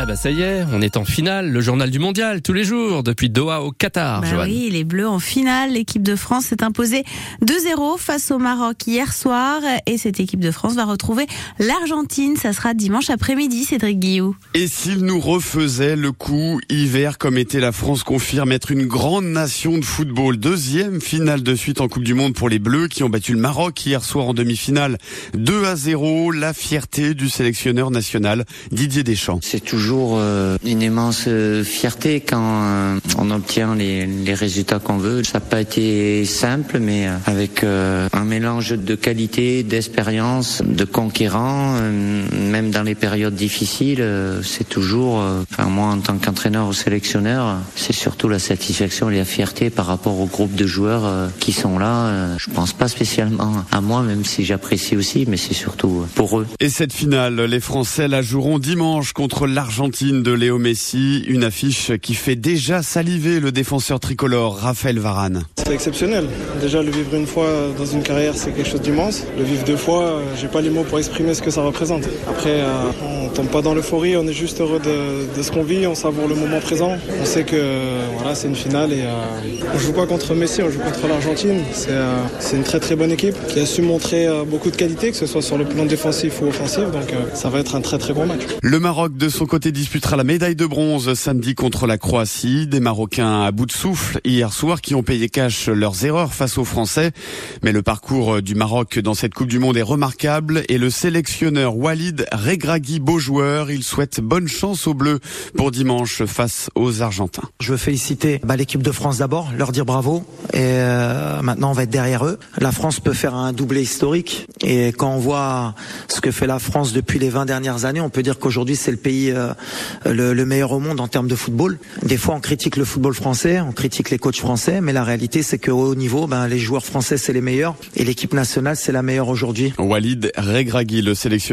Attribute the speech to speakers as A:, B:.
A: Ah bah ça y est, on est en finale, le journal du mondial tous les jours depuis Doha au Qatar.
B: Bah oui, les Bleus en finale, l'équipe de France s'est imposée 2-0 face au Maroc hier soir et cette équipe de France va retrouver l'Argentine, ça sera dimanche après-midi Cédric Guillou.
C: Et s'il nous refaisait le coup hiver comme était la France confirme être une grande nation de football, deuxième finale de suite en Coupe du monde pour les Bleus qui ont battu le Maroc hier soir en demi-finale 2 à 0, la fierté du sélectionneur national Didier Deschamps.
D: C'est toujours toujours euh, une immense euh, fierté quand euh, on obtient les, résultats qu'on veut. Ça n'a pas été simple, mais avec un mélange de qualité, d'expérience, de conquérants, même dans les périodes difficiles, c'est toujours, enfin moi en tant qu'entraîneur ou sélectionneur, c'est surtout la satisfaction et la fierté par rapport au groupe de joueurs qui sont là. Je pense pas spécialement à moi, même si j'apprécie aussi, mais c'est surtout pour eux.
C: Et cette finale, les Français la joueront dimanche contre l'Argentine Argentine de Léo Messi, une affiche qui fait déjà saliver le défenseur tricolore Raphaël Varane.
E: C'est exceptionnel. Déjà le vivre une fois dans une carrière, c'est quelque chose d'immense. Le vivre deux fois, j'ai pas les mots pour exprimer ce que ça représente. Après, euh, on tombe pas dans l'euphorie, on est juste heureux de, ce qu'on vit, on savoure le moment présent. On sait que voilà, c'est une finale et euh, on joue pas contre Messi, on joue contre l'Argentine. Euh, c'est une très très bonne équipe qui a su montrer beaucoup de qualité, que ce soit sur le plan défensif ou offensif. Donc ça va être un très très bon match.
C: Le Maroc de son côté disputera la médaille de bronze samedi contre la Croatie. Des Marocains à bout de souffle hier soir qui ont payé cash leurs erreurs face aux Français. Mais le parcours du Maroc dans cette Coupe du Monde est remarquable et le sélectionneur Walid Regragui, beau joueur, il souhaite bonne chance aux Bleus pour dimanche face aux Argentins.
F: Je veux féliciter bah, l'équipe de France d'abord, leur dire bravo et euh, maintenant on va être derrière eux. La France peut faire un doublé historique et quand on voit ce que fait la France depuis les 20 dernières années, on peut dire qu'aujourd'hui c'est le pays euh, le, le, meilleur au monde en termes de football. Des fois, on critique le football français, on critique les coachs français, mais la réalité, c'est qu'au haut niveau, ben, les joueurs français, c'est les meilleurs et l'équipe nationale, c'est la meilleure aujourd'hui.
C: Walid Regragui, le sélectionneur